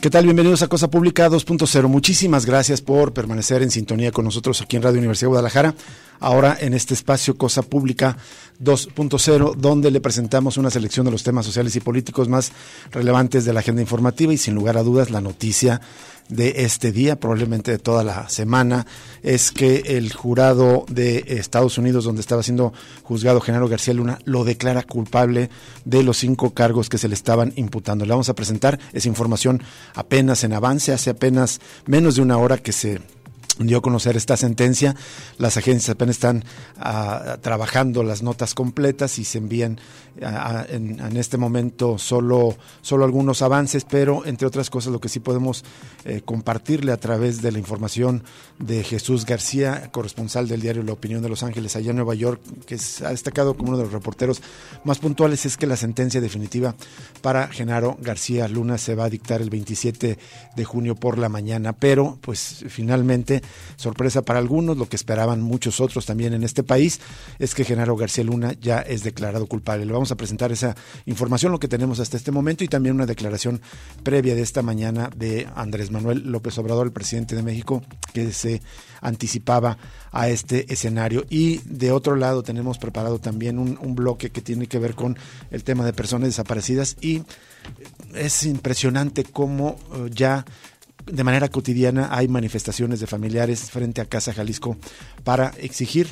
¿Qué tal? Bienvenidos a Cosa Pública 2.0. Muchísimas gracias por permanecer en sintonía con nosotros aquí en Radio Universidad de Guadalajara. Ahora en este espacio Cosa Pública 2.0, donde le presentamos una selección de los temas sociales y políticos más relevantes de la agenda informativa y sin lugar a dudas la noticia de este día, probablemente de toda la semana, es que el jurado de Estados Unidos, donde estaba siendo juzgado Genaro García Luna, lo declara culpable de los cinco cargos que se le estaban imputando. Le vamos a presentar esa información apenas en avance, hace apenas menos de una hora que se dio a conocer esta sentencia. Las agencias apenas están ah, trabajando las notas completas y se envían en, este momento solo, solo algunos avances, pero entre otras cosas lo que sí podemos eh, compartirle a través de la información de Jesús García, corresponsal del diario La Opinión de Los Ángeles, allá en Nueva York, que ha destacado como uno de los reporteros más puntuales, es que la sentencia definitiva para Genaro García Luna se va a dictar el 27 de junio por la mañana, pero pues finalmente, sorpresa para algunos, lo que esperaban muchos otros también en este país, es que Genaro García Luna ya es declarado culpable vamos a presentar esa información, lo que tenemos hasta este momento y también una declaración previa de esta mañana de Andrés Manuel López Obrador, el presidente de México, que se anticipaba a este escenario. Y de otro lado tenemos preparado también un, un bloque que tiene que ver con el tema de personas desaparecidas y es impresionante cómo eh, ya de manera cotidiana hay manifestaciones de familiares frente a Casa Jalisco para exigir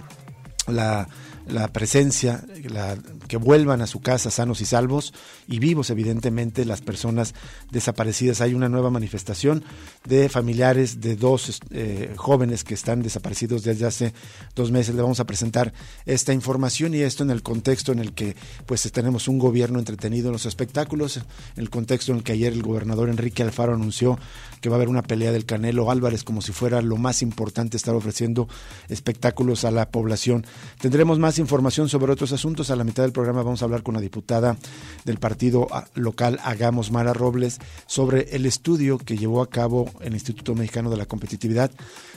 la la presencia, la, que vuelvan a su casa sanos y salvos y vivos, evidentemente, las personas desaparecidas. Hay una nueva manifestación de familiares de dos eh, jóvenes que están desaparecidos desde hace dos meses. Le vamos a presentar esta información y esto en el contexto en el que pues tenemos un gobierno entretenido en los espectáculos, en el contexto en el que ayer el gobernador Enrique Alfaro anunció que va a haber una pelea del Canelo Álvarez como si fuera lo más importante estar ofreciendo espectáculos a la población. Tendremos más información sobre otros asuntos. A la mitad del programa vamos a hablar con la diputada del partido local Hagamos Mara Robles sobre el estudio que llevó a cabo el Instituto Mexicano de la Competitividad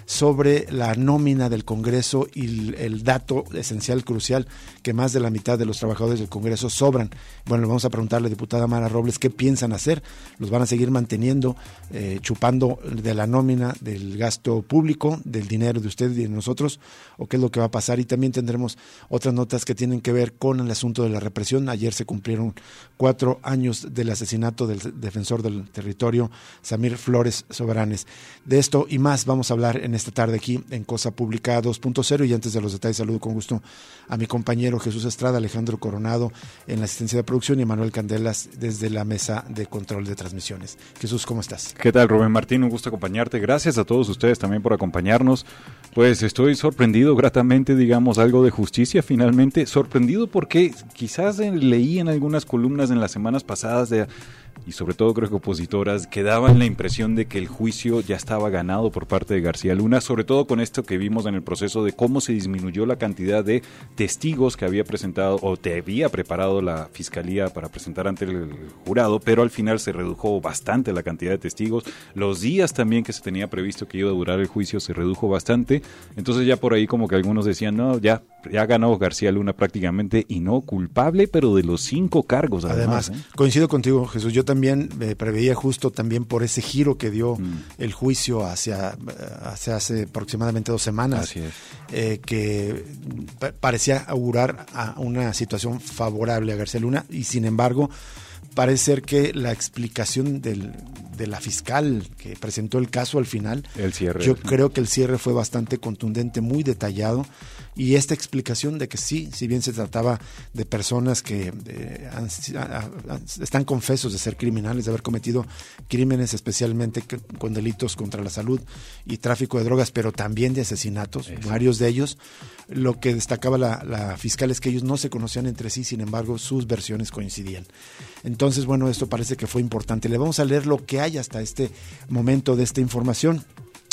sobre la nómina del Congreso y el, dato esencial, crucial, que más de la mitad de los trabajadores del Congreso sobran. Bueno, vamos a preguntarle diputada Mara Robles qué piensan hacer. ¿Los van a seguir manteniendo, eh, chupando de la nómina, del gasto público, del dinero de ustedes y de nosotros? ¿O qué es lo que va a pasar? Y también tendremos otras notas que tienen que ver con el asunto de la represión. Ayer se cumplieron cuatro años del asesinato del defensor del territorio, Samir Flores Soberanes. De esto y más vamos a hablar en esta tarde aquí en Cosa Pública 2.0 y antes de los detalles saludo con gusto a mi compañero Jesús Estrada, Alejandro Coronado en la asistencia de producción y Manuel Candelas desde la mesa de control de transmisiones. Jesús, ¿cómo estás? ¿Qué tal Rubén Martín? Un gusto acompañarte. Gracias a todos ustedes también por acompañarnos. Pues estoy sorprendido gratamente, digamos, algo de justicia finalmente. Sorprendido porque quizás leí en algunas columnas en las semanas pasadas de y sobre todo creo que opositoras que daban la impresión de que el juicio ya estaba ganado por parte de García Luna, sobre todo con esto que vimos en el proceso de cómo se disminuyó la cantidad de testigos que había presentado o te había preparado la fiscalía para presentar ante el jurado, pero al final se redujo bastante la cantidad de testigos, los días también que se tenía previsto que iba a durar el juicio se redujo bastante, entonces ya por ahí como que algunos decían, no, ya ya ganó García Luna prácticamente y no culpable, pero de los cinco cargos. Además, además ¿eh? coincido contigo, Jesús. Yo también me preveía justo también por ese giro que dio mm. el juicio hacia, hacia, hace aproximadamente dos semanas, eh, que parecía augurar a una situación favorable a García Luna y sin embargo parece ser que la explicación del, de la fiscal que presentó el caso al final, el cierre. yo creo que el cierre fue bastante contundente, muy detallado y esta explicación de que sí, si bien se trataba de personas que eh, están confesos de ser criminales, de haber cometido crímenes especialmente con delitos contra la salud y tráfico de drogas, pero también de asesinatos, varios de ellos, lo que destacaba la, la fiscal es que ellos no se conocían entre sí, sin embargo sus versiones coincidían. Entonces, bueno, esto parece que fue importante. Le vamos a leer lo que hay hasta este momento de esta información.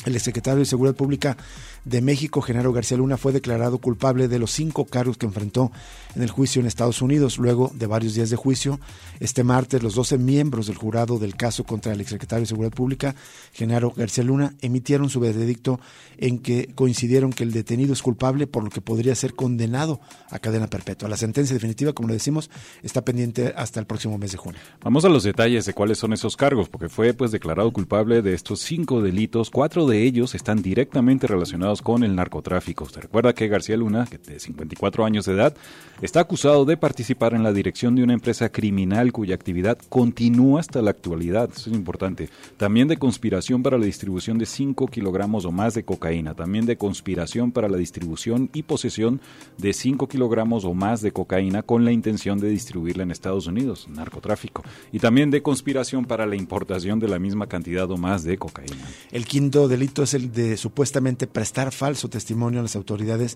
El secretario de Seguridad Pública de México, Genaro García Luna, fue declarado culpable de los cinco cargos que enfrentó en el juicio en Estados Unidos. Luego de varios días de juicio, este martes los 12 miembros del jurado del caso contra el exsecretario de Seguridad Pública, Genaro García Luna, emitieron su veredicto en que coincidieron que el detenido es culpable, por lo que podría ser condenado a cadena perpetua. La sentencia definitiva, como le decimos, está pendiente hasta el próximo mes de junio. Vamos a los detalles de cuáles son esos cargos, porque fue pues declarado culpable de estos cinco delitos. Cuatro de ellos están directamente relacionados con el narcotráfico. Usted recuerda que García Luna, de 54 años de edad, está acusado de participar en la dirección de una empresa criminal cuya actividad continúa hasta la actualidad. Eso es importante. También de conspiración para la distribución de 5 kilogramos o más de cocaína. También de conspiración para la distribución y posesión de 5 kilogramos o más de cocaína con la intención de distribuirla en Estados Unidos, narcotráfico. Y también de conspiración para la importación de la misma cantidad o más de cocaína. El quinto delito es el de supuestamente prestar falso testimonio a las autoridades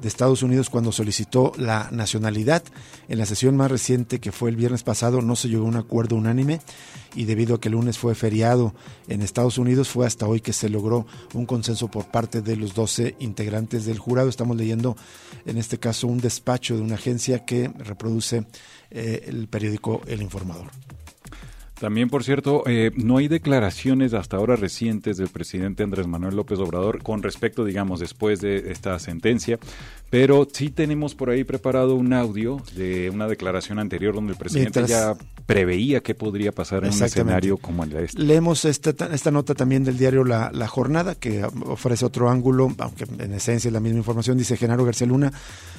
de Estados Unidos cuando solicitó la nacionalidad. En la sesión más reciente, que fue el viernes pasado, no se llegó a un acuerdo unánime y debido a que el lunes fue feriado en Estados Unidos, fue hasta hoy que se logró un consenso por parte de los 12 integrantes del jurado. Estamos leyendo, en este caso, un despacho de una agencia que reproduce eh, el periódico El Informador. También, por cierto, eh, no hay declaraciones hasta ahora recientes del presidente Andrés Manuel López Obrador con respecto, digamos, después de esta sentencia, pero sí tenemos por ahí preparado un audio de una declaración anterior donde el presidente ya preveía qué podría pasar en un escenario como el de este. Leemos esta, esta nota también del diario la, la Jornada, que ofrece otro ángulo, aunque en esencia es la misma información, dice Genaro García Luna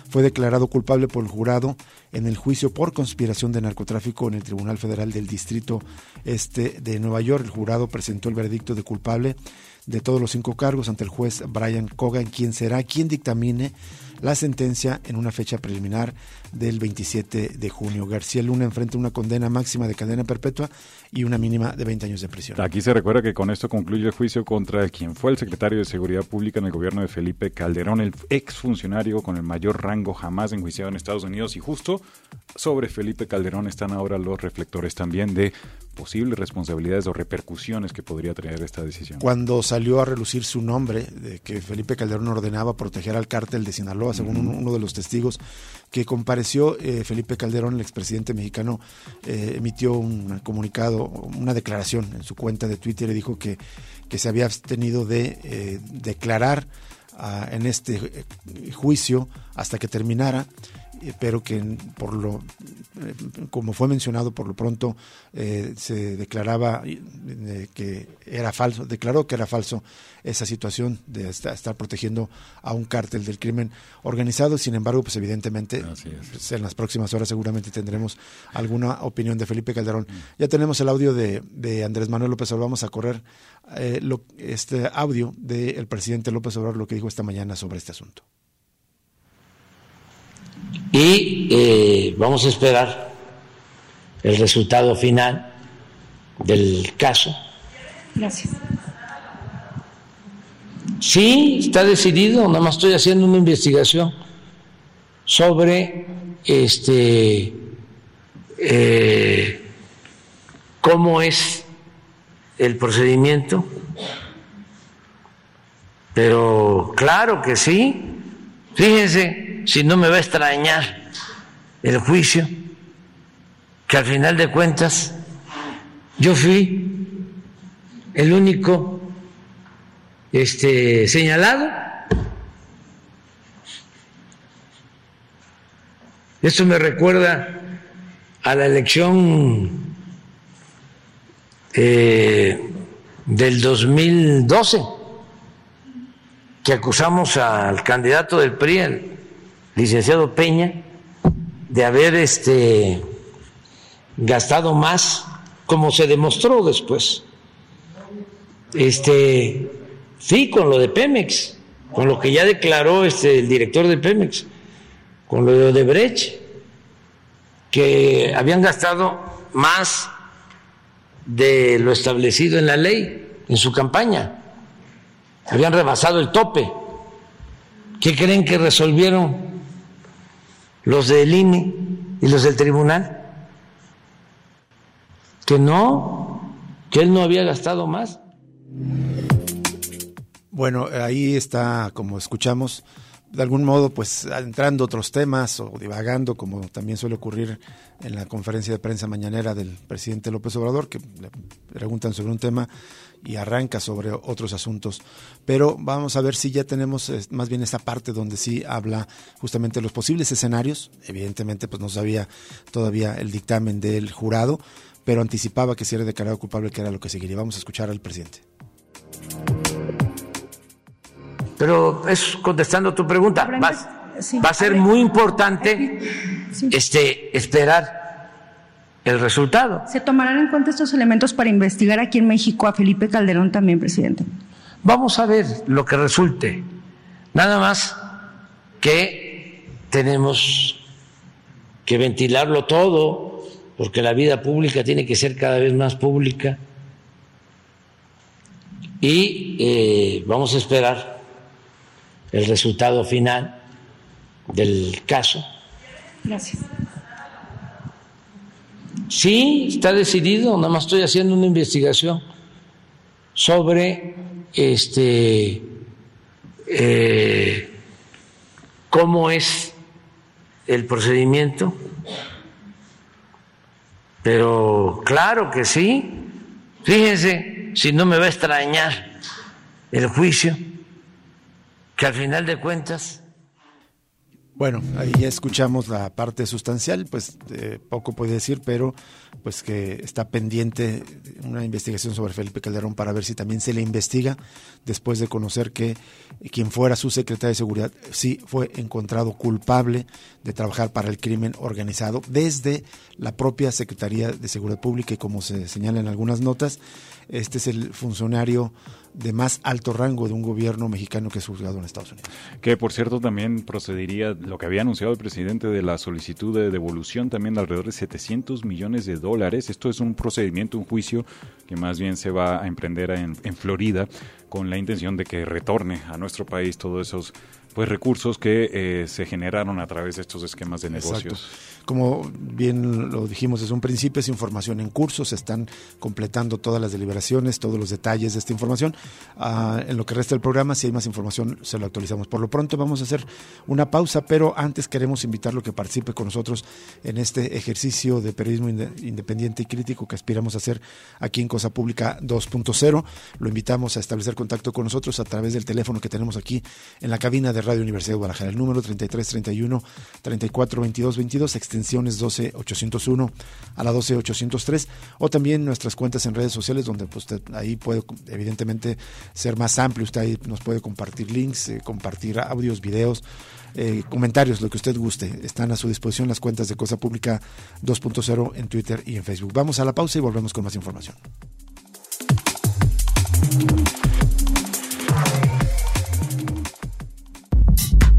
fue declarado culpable por el jurado en el juicio por conspiración de narcotráfico en el Tribunal Federal del Distrito Este de Nueva York. El jurado presentó el veredicto de culpable de todos los cinco cargos ante el juez Brian Cogan, quien será quien dictamine la sentencia en una fecha preliminar del 27 de junio. García Luna enfrenta una condena máxima de cadena perpetua y una mínima de 20 años de prisión. Aquí se recuerda que con esto concluye el juicio contra quien fue el secretario de Seguridad Pública en el gobierno de Felipe Calderón, el exfuncionario con el mayor rango jamás enjuiciado en Estados Unidos. Y justo sobre Felipe Calderón están ahora los reflectores también de posibles responsabilidades o repercusiones que podría traer esta decisión. Cuando salió a relucir su nombre, de que Felipe Calderón ordenaba proteger al cártel de Sinaloa, según uno de los testigos que compareció, eh, Felipe Calderón, el expresidente mexicano, eh, emitió un comunicado, una declaración en su cuenta de Twitter y dijo que, que se había abstenido de eh, declarar ah, en este juicio hasta que terminara pero que por lo eh, como fue mencionado por lo pronto eh, se declaraba que era falso declaró que era falso esa situación de estar, protegiendo a un cártel del crimen organizado. Sin embargo pues evidentemente pues, en las próximas horas seguramente tendremos alguna opinión de Felipe Calderón. Mm. ya tenemos el audio de, de Andrés Manuel López Obrador. Vamos a correr este audio del presidente López Obrador lo que dijo esta mañana sobre este asunto y eh, vamos a esperar el resultado final del caso. Gracias. Sí, está decidido, nada más estoy haciendo una investigación sobre este eh, cómo es el procedimiento, pero claro que sí. Fíjense, si no me va a extrañar el juicio, que al final de cuentas yo fui el único este, señalado. Esto me recuerda a la elección eh, del 2012, que acusamos al candidato del PRI, licenciado Peña de haber este gastado más, como se demostró después. Este, sí, con lo de Pemex, con lo que ya declaró este, el director de Pemex, con lo de Odebrecht, que habían gastado más de lo establecido en la ley, en su campaña. Habían rebasado el tope. ¿Qué creen que resolvieron los del INE y los del tribunal? Que no, que él no había gastado más. Bueno, ahí está, como escuchamos, de algún modo, pues entrando otros temas o divagando, como también suele ocurrir en la conferencia de prensa mañanera del presidente López Obrador, que le preguntan sobre un tema y arranca sobre otros asuntos. Pero vamos a ver si ya tenemos más bien esta parte donde sí habla justamente de los posibles escenarios. Evidentemente, pues no sabía todavía el dictamen del jurado, pero anticipaba que si era declarado culpable, que era lo que seguiría. Vamos a escuchar al presidente. Pero es contestando tu pregunta, va, a ser muy importante este, esperar el resultado. ¿Se tomarán en cuenta estos elementos para investigar aquí en México a Felipe Calderón también, presidente? Vamos a ver lo que resulte. Nada más que tenemos que ventilarlo todo, porque la vida pública tiene que ser cada vez más pública. Y eh, vamos a esperar el resultado final del caso. Gracias. Sí, está decidido, nada más estoy haciendo una investigación sobre este eh, cómo es el procedimiento, pero claro que sí. Fíjense si no me va a extrañar el juicio que al final de cuentas... Bueno, ahí ya escuchamos la parte sustancial, pues eh, poco puede decir, pero pues que está pendiente una investigación sobre Felipe Calderón para ver si también se le investiga después de conocer que quien fuera su secretario de seguridad sí fue encontrado culpable de trabajar para el crimen organizado desde la propia Secretaría de Seguridad Pública y como se señala en algunas notas, este es el funcionario de más alto rango de un gobierno mexicano que es juzgado en Estados Unidos. Que por cierto también procedería lo que había anunciado el presidente de la solicitud de devolución también de alrededor de 700 millones de dólares. Esto es un procedimiento, un juicio que más bien se va a emprender en, en Florida con la intención de que retorne a nuestro país todos esos pues recursos que eh, se generaron a través de estos esquemas de negocios. Como bien lo dijimos desde un principio, es información en curso, se están completando todas las deliberaciones, todos los detalles de esta información. Ah, en lo que resta del programa, si hay más información, se lo actualizamos. Por lo pronto vamos a hacer una pausa, pero antes queremos invitarlo a que participe con nosotros en este ejercicio de periodismo independiente y crítico que aspiramos a hacer aquí en Cosa Pública 2.0. Lo invitamos a establecer contacto con nosotros a través del teléfono que tenemos aquí en la cabina de Radio Universidad de Guadalajara, el número 3331 342222 extensiones 12801 a la 12803, o también nuestras cuentas en redes sociales, donde pues, usted ahí puede evidentemente ser más amplio, usted ahí nos puede compartir links, eh, compartir audios, videos, eh, comentarios, lo que usted guste. Están a su disposición las cuentas de Cosa Pública 2.0 en Twitter y en Facebook. Vamos a la pausa y volvemos con más información.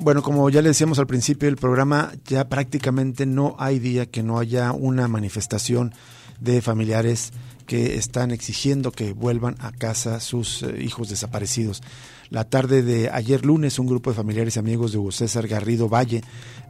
Bueno, como ya le decíamos al principio del programa, ya prácticamente no hay día que no haya una manifestación de familiares que están exigiendo que vuelvan a casa sus eh, hijos desaparecidos. La tarde de ayer lunes, un grupo de familiares y amigos de Hugo César Garrido Valle,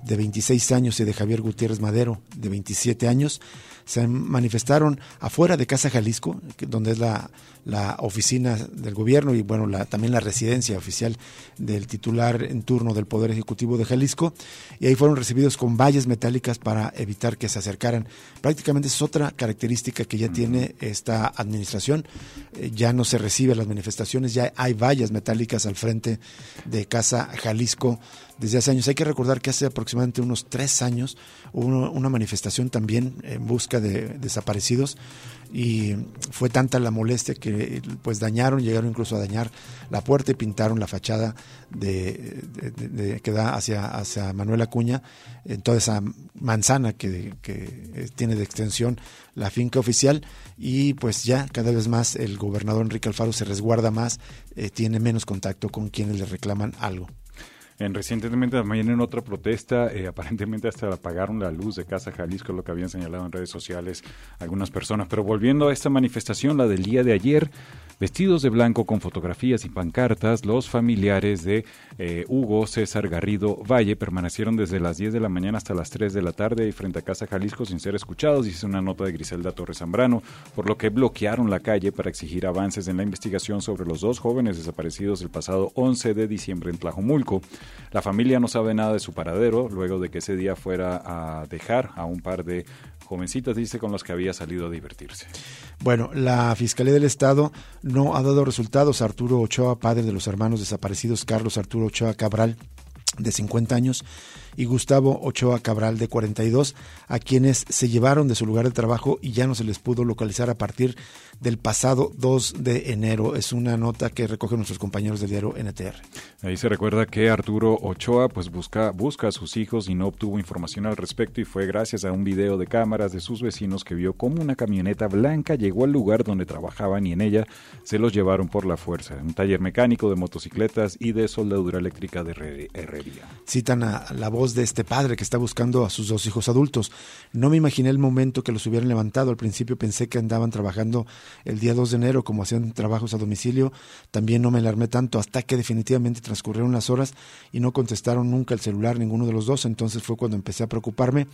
de 26 años, y de Javier Gutiérrez Madero, de 27 años, se manifestaron afuera de Casa Jalisco, donde es la, la oficina del gobierno y bueno, la, también la residencia oficial del titular en turno del Poder Ejecutivo de Jalisco, y ahí fueron recibidos con vallas metálicas para evitar que se acercaran. Prácticamente es otra característica que ya tiene esta administración, eh, ya no se recibe las manifestaciones, ya hay vallas metálicas al frente de Casa Jalisco desde hace años. Hay que recordar que hace aproximadamente unos tres años hubo una manifestación también en busca de desaparecidos y fue tanta la molestia que pues dañaron, llegaron incluso a dañar la puerta y pintaron la fachada de, que da hacia, hacia Manuel Acuña, en toda esa manzana que, que tiene de extensión la finca oficial y pues ya cada vez más el gobernador Enrique Alfaro se resguarda más, eh, tiene menos contacto con quienes le reclaman algo. En, recientemente también en otra protesta, eh, aparentemente hasta apagaron la luz de Casa Jalisco, lo que habían señalado en redes sociales algunas personas. Pero volviendo a esta manifestación, la del día de ayer, Vestidos de blanco con fotografías y pancartas, los familiares de eh, Hugo César Garrido Valle permanecieron desde las 10 de la mañana hasta las 3 de la tarde frente a Casa Jalisco sin ser escuchados, dice una nota de Griselda Torres Zambrano, por lo que bloquearon la calle para exigir avances en la investigación sobre los dos jóvenes desaparecidos el pasado 11 de diciembre en Tlajomulco. La familia no sabe nada de su paradero luego de que ese día fuera a dejar a un par de jovencitas, dice, con los que había salido a divertirse. Bueno, la Fiscalía del Estado no ha dado resultados. Arturo Ochoa, padre de los hermanos desaparecidos, Carlos Arturo Ochoa Cabral, de 50 años, y Gustavo Ochoa Cabral, de 42, a quienes se llevaron de su lugar de trabajo y ya no se les pudo localizar a partir del pasado 2 de enero. Es una nota que recogen nuestros compañeros del diario NTR. Ahí se recuerda que Arturo Ochoa pues busca, busca a sus hijos y no obtuvo información al respecto y fue gracias a un video de cámaras de sus vecinos que vio cómo una camioneta blanca llegó al lugar donde trabajaban y en ella se los llevaron por la fuerza. Un taller mecánico de motocicletas y de soldadura eléctrica de herrería. Citan a la voz de este padre que está buscando a sus dos hijos adultos. No me imaginé el momento que los hubieran levantado. Al principio pensé que andaban trabajando el día 2 de enero, como hacían trabajos a domicilio. También no me alarmé tanto hasta que definitivamente transcurrieron las horas y no contestaron nunca el celular ninguno de los dos. Entonces fue cuando empecé a preocuparme.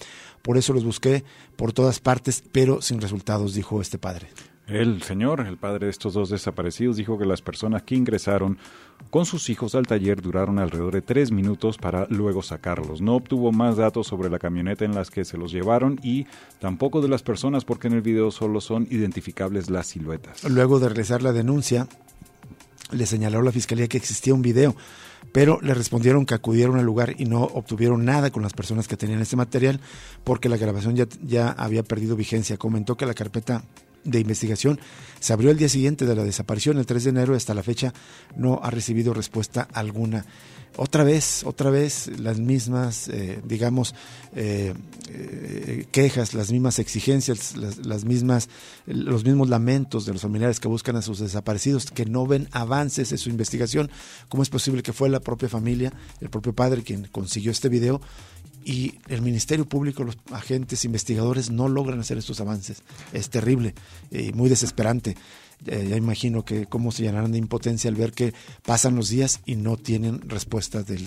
Por eso los busqué por todas partes, pero sin resultados, dijo este padre. El señor, el padre de estos dos desaparecidos, dijo que las personas que ingresaron con sus hijos al taller duraron alrededor de tres minutos para luego sacarlos. No obtuvo más datos sobre la camioneta en las que se los llevaron y tampoco de las personas porque en el video solo son identificables las siluetas. Luego de realizar la denuncia, le señaló la fiscalía que existía un video, pero le respondieron que acudieron al lugar y no obtuvieron nada con las personas que tenían este material porque la grabación ya había perdido vigencia. Comentó que la carpeta de investigación se abrió el día siguiente de la desaparición, el 3 de enero, y hasta la fecha no ha recibido respuesta alguna. Otra vez, otra vez las mismas, eh, digamos, eh, eh, quejas, las mismas exigencias, las, mismas, los mismos lamentos de los familiares que buscan a sus desaparecidos, que no ven avances en su investigación. ¿Cómo es posible que fue la propia familia, el propio padre quien consiguió este video? Y el Ministerio Público, los agentes investigadores no logran hacer estos avances. Es terrible y muy desesperante. Eh, ya imagino que cómo se llenarán de impotencia al ver que pasan los días y no tienen respuesta de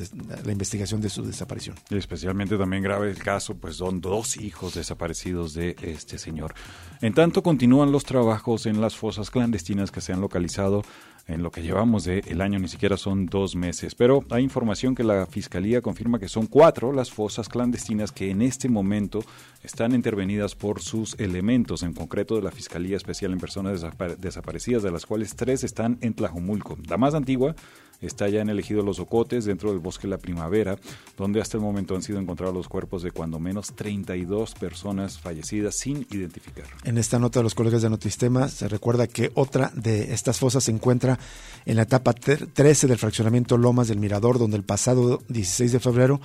la investigación de su desaparición. Y especialmente también grave el caso, pues son dos hijos desaparecidos de este señor. En tanto, continúan los trabajos en las fosas clandestinas que se han localizado en lo que llevamos de el año ni siquiera son dos meses. Pero hay información que la Fiscalía confirma que son cuatro las fosas clandestinas que en este momento están intervenidas por sus elementos, en concreto de la Fiscalía Especial en Personas Desaparecidas, de las cuales tres están en Tlajomulco. La más antigua está ya en el ejido Los Ocotes, dentro del bosque La Primavera, donde hasta el momento han sido encontrados los cuerpos de cuando menos 32 personas fallecidas sin identificar. En esta nota de los colegas de Notistema se recuerda que otra de estas fosas se encuentra en la etapa 13 del fraccionamiento Lomas del Mirador, donde el pasado 16 de febrero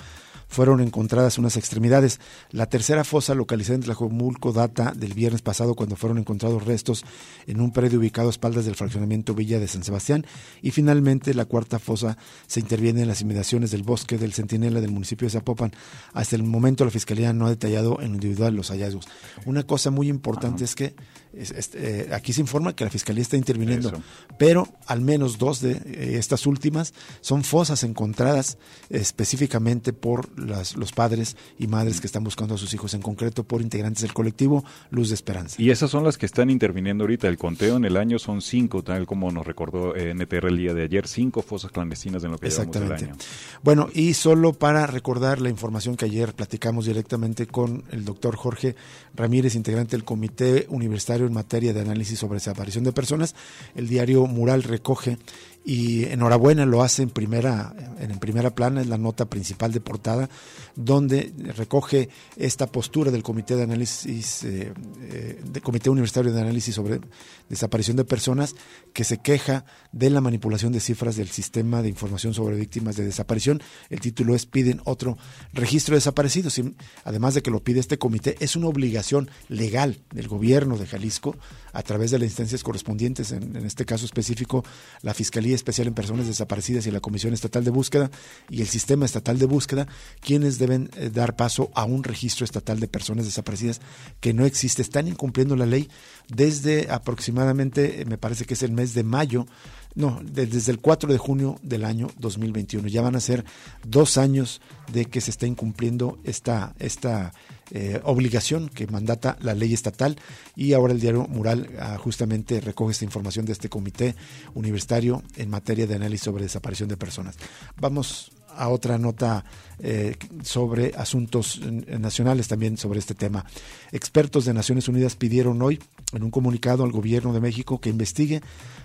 fueron encontradas unas extremidades. La tercera fosa localizada en Tlajomulco data del viernes pasado cuando fueron encontrados restos en un predio ubicado a espaldas del fraccionamiento Villa de San Sebastián y finalmente la cuarta fosa se interviene en las inmediaciones del bosque del Centinela del municipio de Zapopan. Hasta el momento la Fiscalía no ha detallado en individual los hallazgos. Una cosa muy importante es que eh, aquí se informa que la Fiscalía está interviniendo, pero al menos dos de eh, estas últimas son fosas encontradas específicamente por las, los padres y madres que están buscando a sus hijos, en concreto por integrantes del colectivo Luz de Esperanza. Y esas son las que están interviniendo ahorita. El conteo en el año son cinco, tal como nos recordó eh, NTR el día de ayer, cinco fosas clandestinas en lo que llevamos del año. Bueno, y solo para recordar la información que ayer platicamos directamente con el doctor Jorge Ramírez, integrante del Comité Universitario en materia de análisis sobre desaparición de personas. El diario Mural recoge y enhorabuena lo hace en primera en primera plana es la nota principal de portada donde recoge esta postura del comité de análisis eh, eh, del comité universitario de análisis sobre desaparición de personas que se queja de la manipulación de cifras del sistema de información sobre víctimas de desaparición. El título es piden otro registro de desaparecidos además de que lo pide este comité es una obligación legal del gobierno de Jalisco a través de las instancias correspondientes en, en este caso específico la fiscalía Especial en Personas Desaparecidas y la Comisión Estatal de Búsqueda y el Sistema Estatal de Búsqueda, quienes deben eh, dar paso a un registro estatal de personas desaparecidas que no existe. Están incumpliendo la ley desde aproximadamente, eh, me parece que es el mes de mayo, no, desde el 4 de junio del año 2021. Ya van a ser dos años de que se está incumpliendo esta, esta eh, obligación que mandata la ley estatal y ahora el diario Mural ah, justamente recoge esta información de este comité universitario en materia de análisis sobre desaparición de personas. Vamos a otra nota eh, sobre asuntos nacionales también sobre este tema. Expertos de Naciones Unidas pidieron hoy en un comunicado al gobierno de México que investigue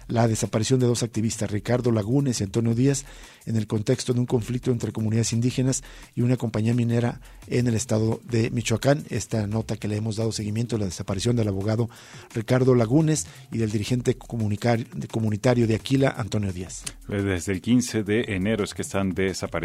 la desaparición de dos activistas, Ricardo Lagunes y Antonio Díaz, en el contexto de un conflicto entre comunidades indígenas y una compañía minera en el estado de Michoacán. Esta nota que le hemos dado seguimiento a la desaparición del abogado Ricardo Lagunes y del dirigente comunitario de Aquila, Antonio Díaz. Desde el 15 de enero es que están desaparecidos.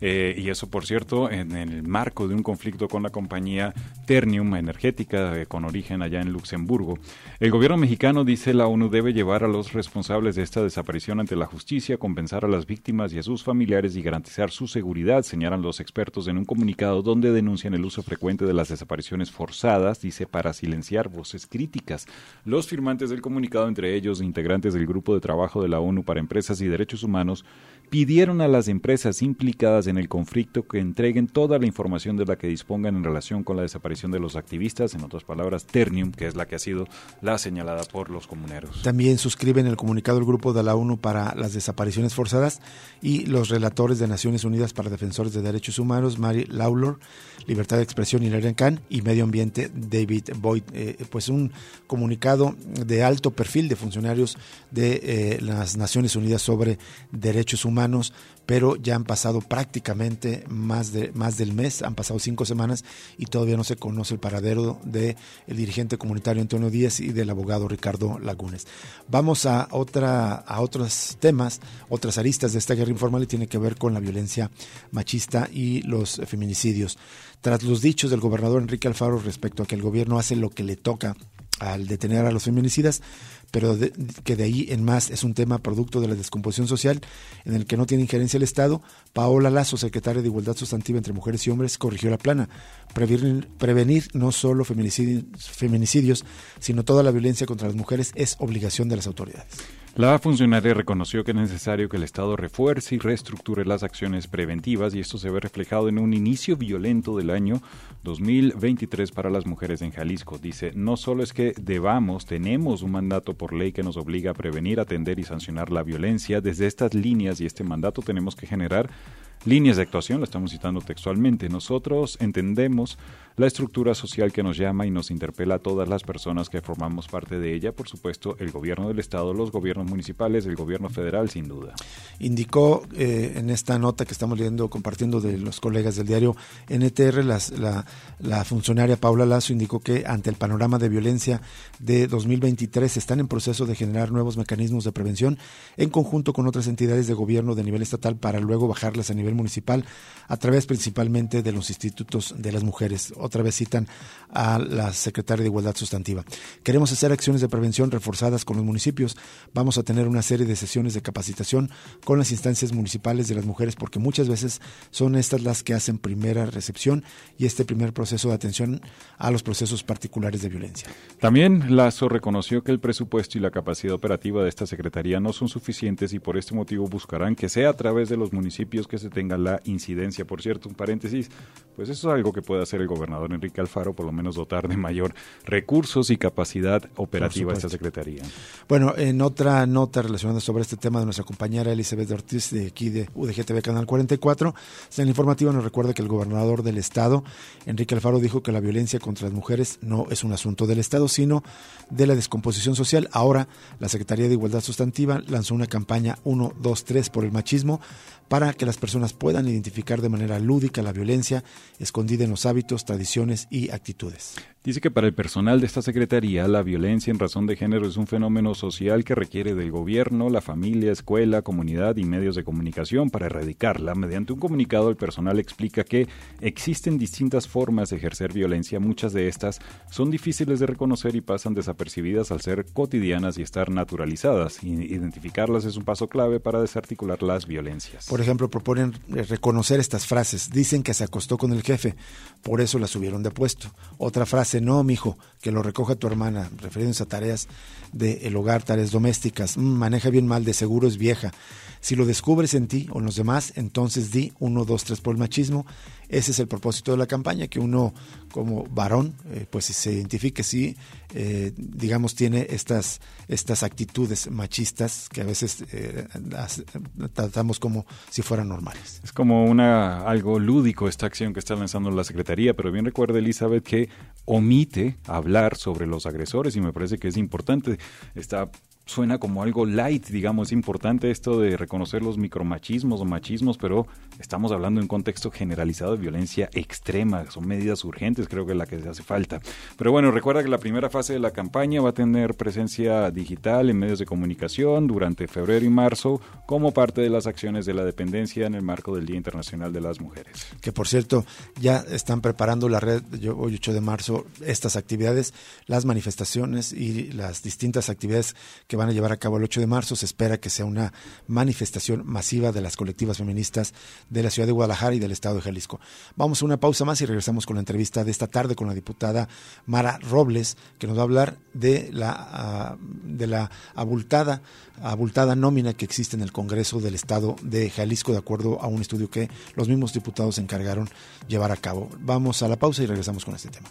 Eh, y eso, por cierto, en el marco de un conflicto con la compañía Ternium Energética, eh, con origen allá en Luxemburgo. El gobierno mexicano dice la ONU debe llevar a los responsables de esta desaparición ante la justicia, compensar a las víctimas y a sus familiares y garantizar su seguridad, señalan los expertos en un comunicado donde denuncian el uso frecuente de las desapariciones forzadas, dice, para silenciar voces críticas. Los firmantes del comunicado, entre ellos integrantes del Grupo de Trabajo de la ONU para Empresas y Derechos Humanos, pidieron a las empresas implicadas en el conflicto que entreguen toda la información de la que dispongan en relación con la desaparición de los activistas, en otras palabras, Ternium, que es la que ha sido la señalada por los comuneros. También suscriben el comunicado el grupo de la ONU para las desapariciones forzadas y los relatores de Naciones Unidas para Defensores de Derechos Humanos, Mary Lawlor, Libertad de Expresión, Hilarian Khan y Medio Ambiente, David Boyd. Eh, pues un comunicado de alto perfil de funcionarios de eh, las Naciones Unidas sobre derechos humanos pero ya han pasado prácticamente más, de, más del mes, han pasado cinco semanas y todavía no se conoce el paradero del el dirigente comunitario Antonio Díaz y del abogado Ricardo Lagunes. Vamos a, otra, a otros temas, otras aristas de esta guerra informal y tiene que ver con la violencia machista y los feminicidios. Tras los dichos del gobernador Enrique Alfaro respecto a que el gobierno hace lo que le toca al detener a los feminicidas, pero que de ahí en más es un tema producto de la descomposición social en el que no tiene injerencia el Estado, Paola Lazo, secretaria de Igualdad Sustantiva entre Mujeres y Hombres, corrigió la plana. Prevenir, prevenir no solo feminicidios, feminicidios, sino toda la violencia contra las mujeres es obligación de las autoridades. La funcionaria reconoció que es necesario que el Estado refuerce y reestructure las acciones preventivas y esto se ve reflejado en un inicio violento del año 2023 para las mujeres en Jalisco. Dice, no solo es que debamos, tenemos un mandato por ley que nos obliga a prevenir, atender y sancionar la violencia. Desde estas líneas y este mandato tenemos que generar líneas de actuación, lo estamos citando textualmente. Nosotros entendemos la estructura social que nos llama y nos interpela a todas las personas que formamos parte de ella, por supuesto, el gobierno del Estado, los gobiernos municipales, el gobierno federal, sin duda. Indicó eh, en esta nota que estamos leyendo, compartiendo de los colegas del diario NTR, la, la funcionaria Paula Lazo indicó que ante el panorama de violencia de 2023 están en proceso de generar nuevos mecanismos de prevención en conjunto con otras entidades de gobierno de nivel estatal para luego bajarlas a nivel municipal a través principalmente de los institutos de las mujeres. Otra vez citan a la secretaria de Igualdad Sustantiva. Queremos hacer acciones de prevención reforzadas con los municipios. Vamos a tener una serie de sesiones de capacitación con las instancias municipales de las mujeres porque muchas veces son estas las que hacen primera recepción y este primer proceso de atención a los procesos particulares de violencia. También Lazo reconoció que el presupuesto y la capacidad operativa de esta Secretaría no son suficientes y por este motivo buscarán que sea a través de los municipios que se tenga la incidencia. Por cierto, un paréntesis, pues eso es algo que puede hacer el gobernador Enrique Alfaro, por lo menos dotar de mayor recursos y capacidad operativa a esta Secretaría. Bueno, en otra nota relacionada sobre este tema de nuestra compañera Elizabeth Ortiz de aquí de UDGTV Canal 44, en el informativo nos recuerda que el gobernador del estado, Enrique Alfaro, dijo que la violencia contra las mujeres no es un asunto del estado, sino de la descomposición social. Ahora, la Secretaría de Igualdad Sustantiva lanzó una campaña 1, 2, 3 por el machismo para que las personas puedan identificar de manera lúdica la violencia escondida en los hábitos, tradiciones y actitudes. Dice que para el personal de esta Secretaría la violencia en razón de género es un fenómeno social que requiere del gobierno, la familia, escuela, comunidad y medios de comunicación para erradicarla. Mediante un comunicado el personal explica que existen distintas formas de ejercer violencia, muchas de estas son difíciles de reconocer y pasan desapercibidas al ser cotidianas y estar naturalizadas. Identificarlas es un paso clave para desarticular las violencias. Por ejemplo, proponen reconocer estas frases. Dicen que se acostó con el jefe, por eso la subieron de puesto. Otra frase no, mijo, que lo recoja tu hermana, refiriéndose a tareas del hogar, tareas domésticas. Mm, maneja bien mal, de seguro es vieja. Si lo descubres en ti o en los demás, entonces di uno, dos, tres por el machismo. Ese es el propósito de la campaña, que uno como varón eh, pues se identifique si, eh, digamos, tiene estas, estas actitudes machistas que a veces eh, tratamos como si fueran normales. Es como una algo lúdico esta acción que está lanzando la Secretaría, pero bien recuerda Elizabeth que omite hablar sobre los agresores y me parece que es importante. Está suena como algo light, digamos, es importante esto de reconocer los micromachismos o machismos, pero estamos hablando en un contexto generalizado de violencia extrema, son medidas urgentes, creo que es la que hace falta. Pero bueno, recuerda que la primera fase de la campaña va a tener presencia digital en medios de comunicación durante febrero y marzo como parte de las acciones de la dependencia en el marco del Día Internacional de las Mujeres. Que por cierto, ya están preparando la red, hoy 8 de marzo, estas actividades, las manifestaciones y las distintas actividades que van a llevar a cabo el 8 de marzo. Se espera que sea una manifestación masiva de las colectivas feministas de la ciudad de Guadalajara y del estado de Jalisco. Vamos a una pausa más y regresamos con la entrevista de esta tarde con la diputada Mara Robles, que nos va a hablar de la, ah, de la abultada, abultada nómina que existe en el Congreso del estado de Jalisco, de acuerdo a un estudio que los mismos diputados se encargaron llevar a cabo. Vamos a la pausa y regresamos con este tema.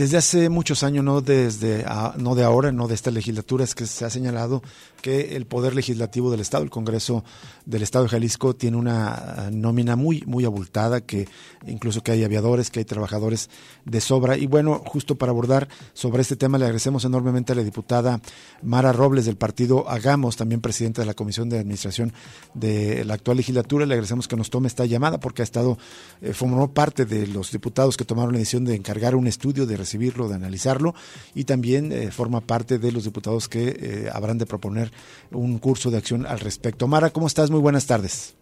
Desde hace muchos años, no desde no de ahora, no de esta legislatura, es que se ha señalado que el poder legislativo del Estado, el Congreso del Estado de Jalisco, tiene una ah, nómina muy muy abultada, que incluso que hay aviadores, que hay trabajadores de sobra. Y bueno, justo para abordar sobre este tema, le agradecemos enormemente a la diputada Mara Robles del partido Hagamos, también presidenta de la Comisión de Administración de la actual legislatura. Le agradecemos que nos tome esta llamada porque ha estado, eh, formó parte de los diputados que tomaron la decisión de encargar un estudio de recibirlo, de analizarlo y también eh, forma parte de los diputados que eh, habrán de proponer un curso de acción al respecto. Mara, ¿cómo estás? Muy buenas tardes.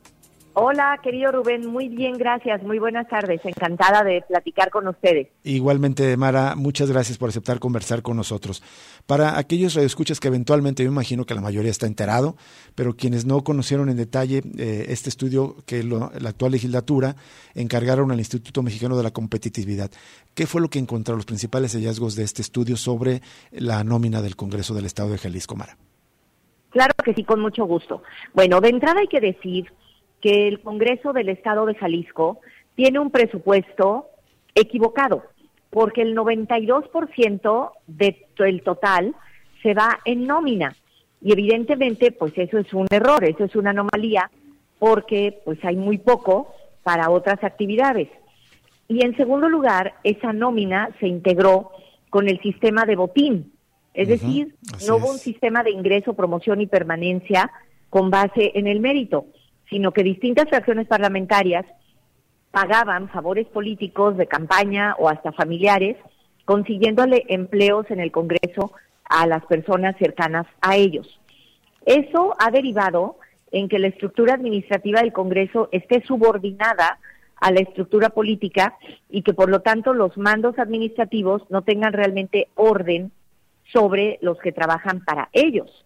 Hola, querido Rubén, muy bien, gracias. Muy buenas tardes. Encantada de platicar con ustedes. Igualmente, Mara, muchas gracias por aceptar conversar con nosotros. Para aquellos radioescuchas que eventualmente, yo imagino que la mayoría está enterado, pero quienes no conocieron en detalle eh, este estudio que la actual legislatura encargaron al Instituto Mexicano de la Competitividad, ¿qué fue lo que encontró los principales hallazgos de este estudio sobre la nómina del Congreso del Estado de Jalisco, Mara? Claro que sí, con mucho gusto. Bueno, de entrada hay que decir que el Congreso del Estado de Jalisco tiene un presupuesto equivocado. porque el 92% del total se va en nómina. Y evidentemente, pues eso es un error, eso es una anomalía, porque pues hay muy poco para otras actividades. Y en segundo lugar, esa nómina se integró con el sistema de botín, es decir, no hubo un sistema de ingreso, promoción y permanencia con base en el mérito, sino que distintas fracciones parlamentarias pagaban favores políticos de campaña o hasta familiares, consiguiéndole empleos en el Congreso a las personas cercanas a ellos. Eso ha derivado en que la estructura administrativa del Congreso esté subordinada a la estructura política y que por lo tanto los mandos administrativos no tengan realmente orden sobre los que trabajan para ellos.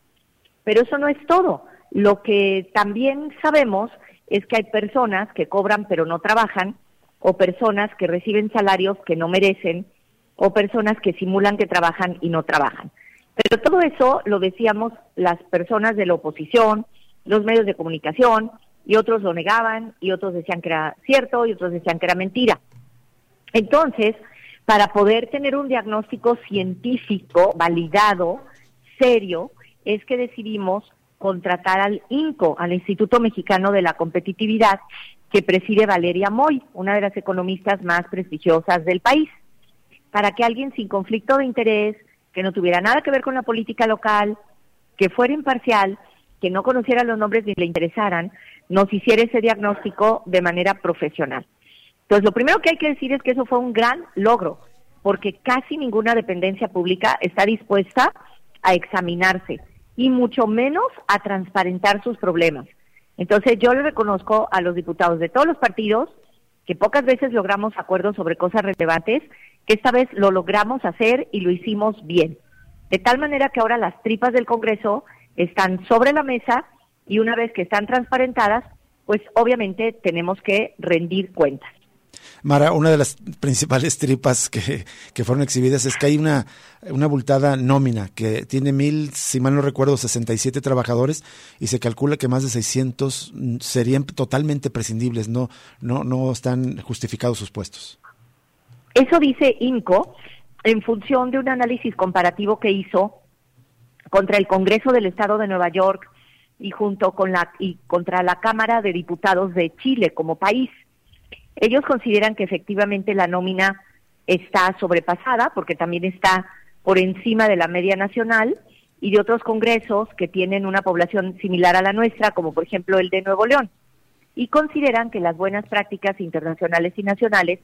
Pero eso no es todo. Lo que también sabemos es que hay personas que cobran pero no trabajan, o personas que reciben salarios que no merecen, o personas que simulan que trabajan y no trabajan. Pero todo eso lo decíamos las personas de la oposición, los medios de comunicación, y otros lo negaban, y otros decían que era cierto, y otros decían que era mentira. Entonces, para poder tener un diagnóstico científico validado, serio, es que decidimos contratar al INCO, al Instituto Mexicano de la Competitividad, que preside Valeria Moy, una de las economistas más prestigiosas del país, para que alguien sin conflicto de interés, que no tuviera nada que ver con la política local, que fuera imparcial, que no conociera los nombres ni le interesaran, nos hiciera ese diagnóstico de manera profesional. Entonces, lo primero que hay que decir es que eso fue un gran logro, porque casi ninguna dependencia pública está dispuesta a examinarse y mucho menos a transparentar sus problemas. Entonces, yo le reconozco a los diputados de todos los partidos que pocas veces logramos acuerdos sobre cosas relevantes, que esta vez lo logramos hacer y lo hicimos bien. De tal manera que ahora las tripas del Congreso están sobre la mesa y una vez que están transparentadas, pues obviamente tenemos que rendir cuentas. Mara, una de las principales tripas que, que fueron exhibidas es que hay una, una abultada nómina que tiene mil, si mal no recuerdo, 67 trabajadores y se calcula que más de 600 serían totalmente prescindibles, no, no, no están justificados sus puestos. Eso dice INCO en función de un análisis comparativo que hizo contra el Congreso del Estado de Nueva York y junto con la y contra la Cámara de Diputados de Chile como país. Ellos consideran que efectivamente la nómina está sobrepasada porque también está por encima de la media nacional y de otros congresos que tienen una población similar a la nuestra, como por ejemplo el de Nuevo León. Y consideran que las buenas prácticas internacionales y nacionales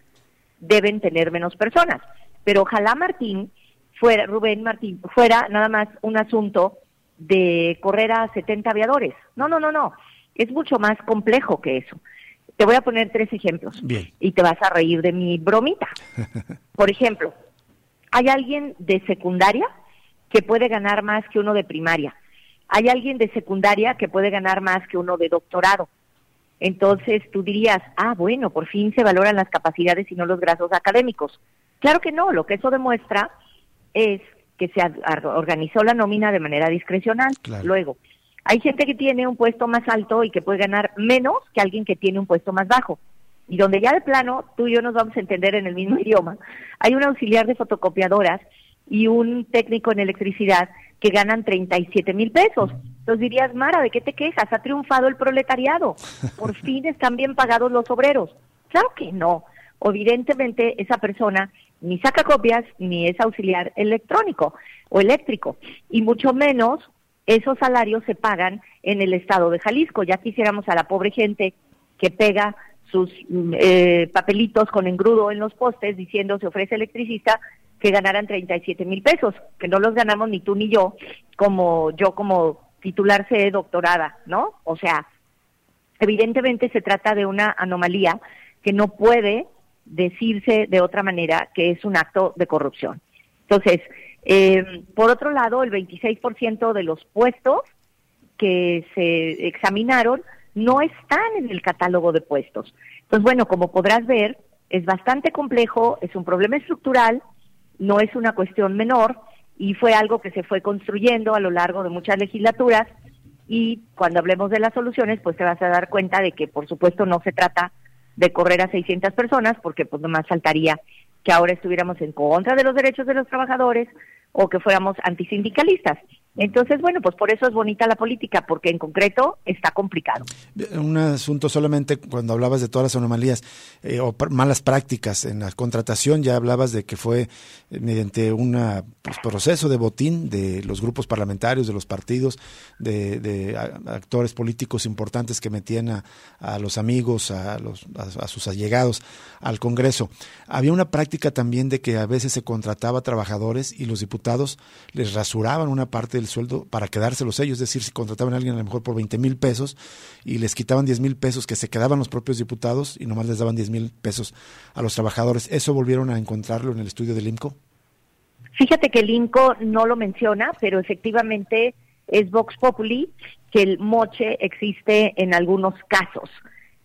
deben tener menos personas. Pero ojalá Martín fuera, Rubén Martín, fuera nada más un asunto de correr a 70 aviadores. No, no, no, no. Es mucho más complejo que eso. Te voy a poner tres ejemplos y te vas a reír de mi bromita. Por ejemplo, hay alguien de secundaria que puede ganar más que uno de primaria. Hay alguien de secundaria que puede ganar más que uno de doctorado. Entonces tú dirías, ah, bueno, por fin se valoran las capacidades y no los grados académicos. Claro que no, lo que eso demuestra es que se organizó la nómina de manera discrecional. Luego, hay gente que tiene un puesto más alto y que puede ganar menos que alguien que tiene un puesto más bajo. Y donde ya de plano tú y yo nos vamos a entender en el mismo idioma, hay un auxiliar de fotocopiadoras y un técnico en electricidad que ganan 37 mil pesos. Entonces dirías, Mara, ¿de qué te quejas? Ha triunfado el proletariado. Por fin están bien pagados los obreros. Claro que no. Evidentemente esa persona ni saca copias ni es auxiliar electrónico o eléctrico, y mucho menos esos salarios se pagan en el estado de Jalisco. Ya quisiéramos a la pobre gente que pega sus mm, eh, papelitos con engrudo en los postes diciendo se ofrece electricista que ganaran 37 mil pesos, que no los ganamos ni tú ni yo, como yo como titularse doctorada, ¿no? O sea, evidentemente se trata de una anomalía que no puede decirse de otra manera que es un acto de corrupción. Entonces, eh, por otro lado, el 26% de los puestos que se examinaron no están en el catálogo de puestos. Entonces, bueno, como podrás ver, es bastante complejo, es un problema estructural, no es una cuestión menor y fue algo que se fue construyendo a lo largo de muchas legislaturas y cuando hablemos de las soluciones, pues te vas a dar cuenta de que por supuesto no se trata de correr a 600 personas porque pues nomás faltaría que ahora estuviéramos en contra de los derechos de los trabajadores o que fuéramos antisindicalistas. Entonces, bueno, pues por eso es bonita la política, porque en concreto está complicado. Un asunto solamente cuando hablabas de todas las anomalías eh, o malas prácticas en la contratación, ya hablabas de que fue eh, mediante un pues, proceso de botín de los grupos parlamentarios, de los partidos, de, actores políticos importantes que metían a, los amigos, a, los, a sus allegados al Congreso. Había una práctica también de que a veces se contrataba trabajadores y los diputados les rasuraban una parte del sueldo para quedárselos ellos, es decir, si contrataban a alguien a lo mejor por 20 mil pesos y les quitaban 10 mil pesos que se quedaban los propios diputados y nomás les daban 10 mil pesos a los trabajadores, ¿eso volvieron a encontrarlo en el estudio del IMCO? Fíjate que el INCO no lo menciona, pero efectivamente es Vox Populi que el moche existe en algunos casos.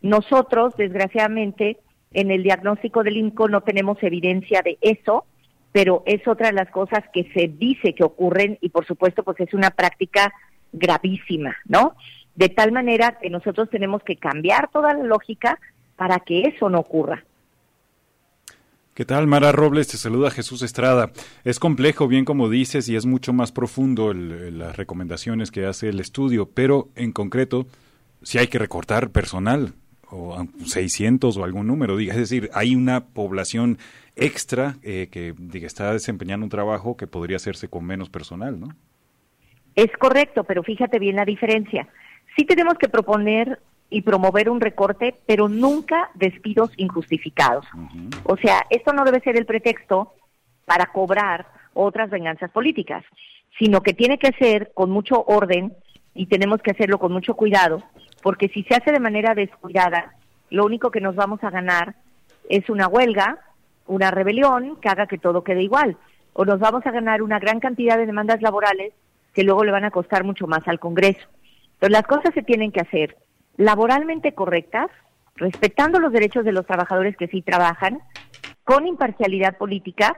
Nosotros, desgraciadamente, en el diagnóstico del INCO no tenemos evidencia de eso, pero es otra de las cosas que se dice que ocurren y por supuesto pues es una práctica gravísima, ¿no? De tal manera que nosotros tenemos que cambiar toda la lógica para que eso no ocurra. ¿Qué tal, Mara Robles? Te saluda Jesús Estrada. Es complejo, bien como dices, y es mucho más profundo las recomendaciones que hace el estudio, pero en concreto, si hay que recortar personal, o 600 o algún número, diga, es decir, hay una población extra eh, que está desempeñando un trabajo que podría hacerse con menos personal, ¿no? Es correcto, pero fíjate bien la diferencia. Sí tenemos que proponer y promover un recorte, pero nunca despidos injustificados. O sea, esto no debe ser el pretexto para cobrar otras venganzas políticas, sino que tiene que ser con mucho orden y tenemos que hacerlo con mucho cuidado, porque si se hace de manera descuidada, lo único que nos vamos a ganar es una huelga una rebelión que haga que todo quede igual. O nos vamos a ganar una gran cantidad de demandas laborales que luego le van a costar mucho más al Congreso. Entonces las cosas se tienen que hacer laboralmente correctas, respetando los derechos de los trabajadores que sí trabajan, con imparcialidad política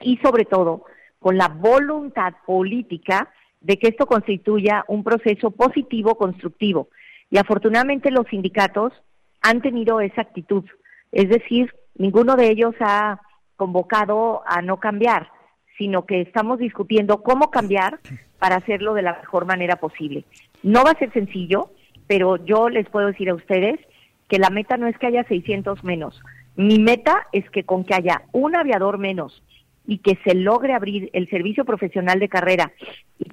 y sobre todo con la voluntad política de que esto constituya un proceso positivo, constructivo. Y afortunadamente los sindicatos han tenido esa actitud, es decir, Ninguno de ellos ha convocado a no cambiar, sino que estamos discutiendo cómo cambiar para hacerlo de la mejor manera posible. No va a ser sencillo, pero yo les puedo decir a ustedes que la meta no es que haya 600 menos. Mi meta es que con que haya un aviador menos y que se logre abrir el servicio profesional de carrera y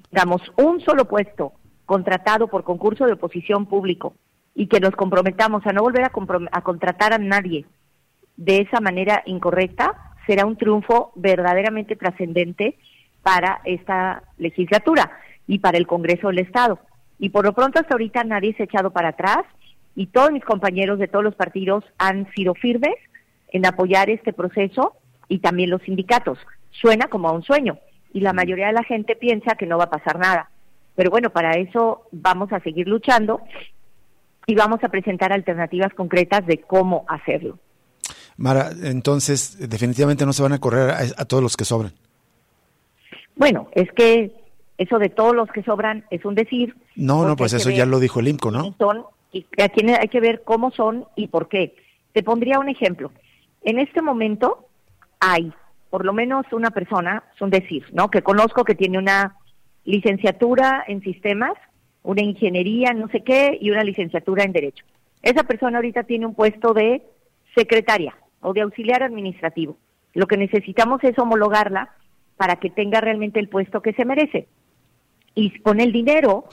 un solo puesto contratado por concurso de oposición público y que nos comprometamos a no volver a, a contratar a nadie de esa manera incorrecta, será un triunfo verdaderamente trascendente para esta legislatura y para el Congreso del Estado. Y por lo pronto hasta ahorita nadie se ha echado para atrás y todos mis compañeros de todos los partidos han sido firmes en apoyar este proceso y también los sindicatos. Suena como a un sueño y la mayoría de la gente piensa que no va a pasar nada. Pero bueno, para eso vamos a seguir luchando y vamos a presentar alternativas concretas de cómo hacerlo. Mara, entonces definitivamente no se van a correr a, todos los que sobran. Bueno, es que eso de todos los que sobran es un decir. No, no, pues eso ya lo dijo el IMCO, ¿no? Son, y aquí hay que ver cómo son y por qué. Te pondría un ejemplo. En este momento hay por lo menos una persona, es un decir, ¿no? Que conozco que tiene una licenciatura en sistemas, una ingeniería, no sé qué, y una licenciatura en derecho. Esa persona ahorita tiene un puesto de secretaria o de auxiliar administrativo. Lo que necesitamos es homologarla para que tenga realmente el puesto que se merece. Y con el dinero